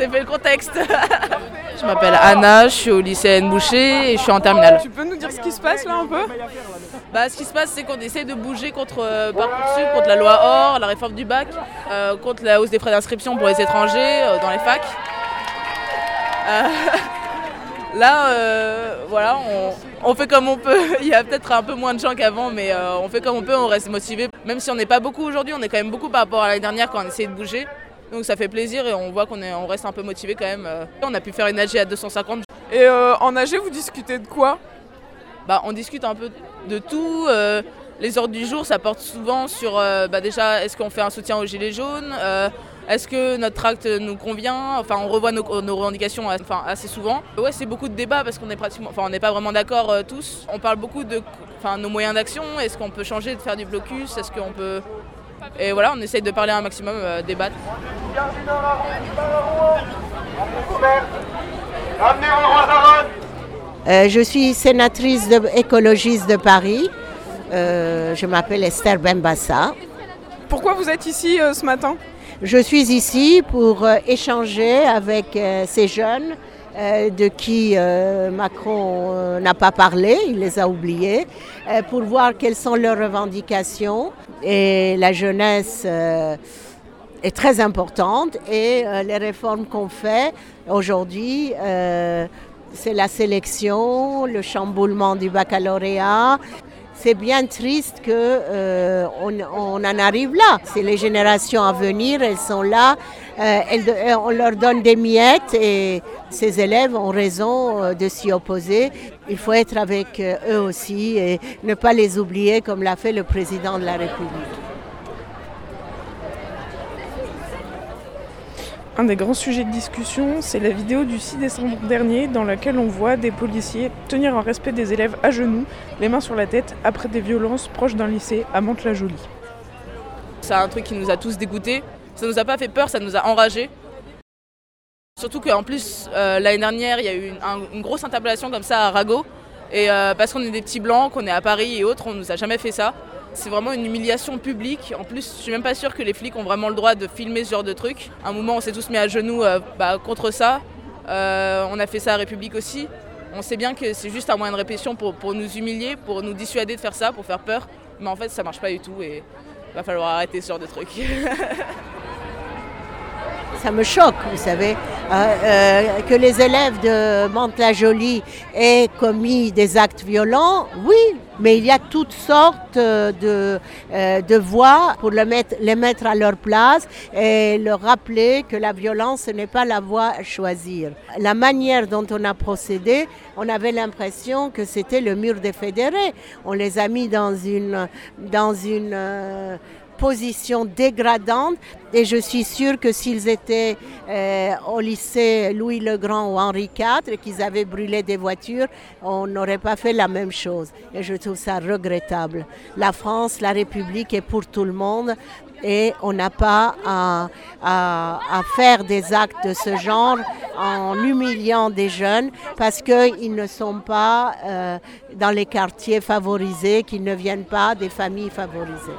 c'est fait le contexte. je m'appelle Anna, je suis au lycée Anne Boucher et je suis en terminale. Tu peux nous dire ce qui se passe là un peu? Bah, ce qui se passe, c'est qu'on essaie de bouger contre euh, Parcoursup, contre la loi OR, la réforme du bac, euh, contre la hausse des frais d'inscription pour les étrangers euh, dans les facs. Euh, là, voilà, on, on fait comme on peut. Il y a peut-être un peu moins de gens qu'avant, mais on fait comme on peut, on reste motivé. Même si on n'est pas beaucoup aujourd'hui, on est quand même beaucoup par rapport à l'année dernière quand on essayait de bouger. Donc ça fait plaisir et on voit qu'on on reste un peu motivé quand même. euh. On a pu faire une AG à 250. Et euh, en AG, vous discutez de quoi? Bah, on discute un peu de tout. euh, les ordres du jour, ça porte souvent sur euh, bah, déjà, est-ce qu'on fait un soutien aux Gilets jaunes Est-ce que notre tract nous convient? Enfin, on revoit nos, nos revendications enfin, assez souvent. Ouais, c'est beaucoup de débats parce qu'on est pratiquement, enfin, on n'est pas vraiment d'accord tous. On parle beaucoup de enfin, nos moyens d'action. Est-ce qu'on peut changer de faire du blocus? Est-ce qu'on peut. Et voilà, on essaye de parler un maximum, euh. Euh, je suis sénatrice de, écologiste de Paris. Euh, je m'appelle Esther Bembassa. Pourquoi vous êtes ici euh, ce matin? Je suis ici pour échanger avec ces jeunes de qui Macron n'a pas parlé, il les a oubliés, pour voir quelles sont leurs revendications. Et la jeunesse est très importante et euh, les réformes qu'on fait aujourd'hui, euh, c'est la sélection, le chamboulement du baccalauréat. C'est bien triste que euh, on, en arrive là. C'est les générations à venir, elles sont là. On leur donne des miettes et ces élèves ont raison de s'y opposer. Il faut être avec eux aussi et ne pas les oublier comme l'a fait le président de la République. Un des grands sujets de discussion, c'est la vidéo du 6 décembre dernier dans laquelle on voit des policiers tenir en respect des élèves à genoux, les mains sur la tête, après des violences proches d'un lycée à Mantes-la-Jolie. C'est un truc qui nous a tous dégoûtés. Ça nous a pas fait peur, ça nous a enragés. Surtout qu'en plus, euh, l'année dernière, il y a eu une, un- une grosse interpellation comme ça à Rago. Et euh, parce qu'on est des petits blancs, qu'on est à Paris et autres, on nous a jamais fait ça. C'est vraiment une humiliation publique. En plus, je suis même pas sûre que les flics ont vraiment le droit de filmer ce genre de truc. À un moment, on s'est tous mis à genoux euh, bah, contre ça. Euh, on a fait ça à République aussi. On sait bien que c'est juste un moyen de répression pour, pour nous humilier, pour nous dissuader de faire ça, pour faire peur. Mais en fait, ça marche pas du tout et va falloir arrêter ce genre de truc. Ça me choque, vous savez, euh, euh, que les élèves de Mantes-la-Jolie aient commis des actes violents, oui, mais il y a toutes sortes euh, de, de voies pour les mettre à leur place et leur rappeler que la violence ce n'est pas la voie à choisir. La manière dont on a procédé, on avait l'impression que c'était le mur des fédérés. On les a mis dans une, dans une position dégradante et je suis sûre que s'ils étaient euh, au lycée Louis le Grand ou Henri IV et qu'ils avaient brûlé des voitures, on n'aurait pas fait la même chose. Et je trouve ça regrettable. La France, la République est pour tout le monde et on n'a pas à, faire des actes de ce genre en humiliant des jeunes parce qu'ils ne sont pas euh, dans les quartiers favorisés, qu'ils ne viennent pas des familles favorisées.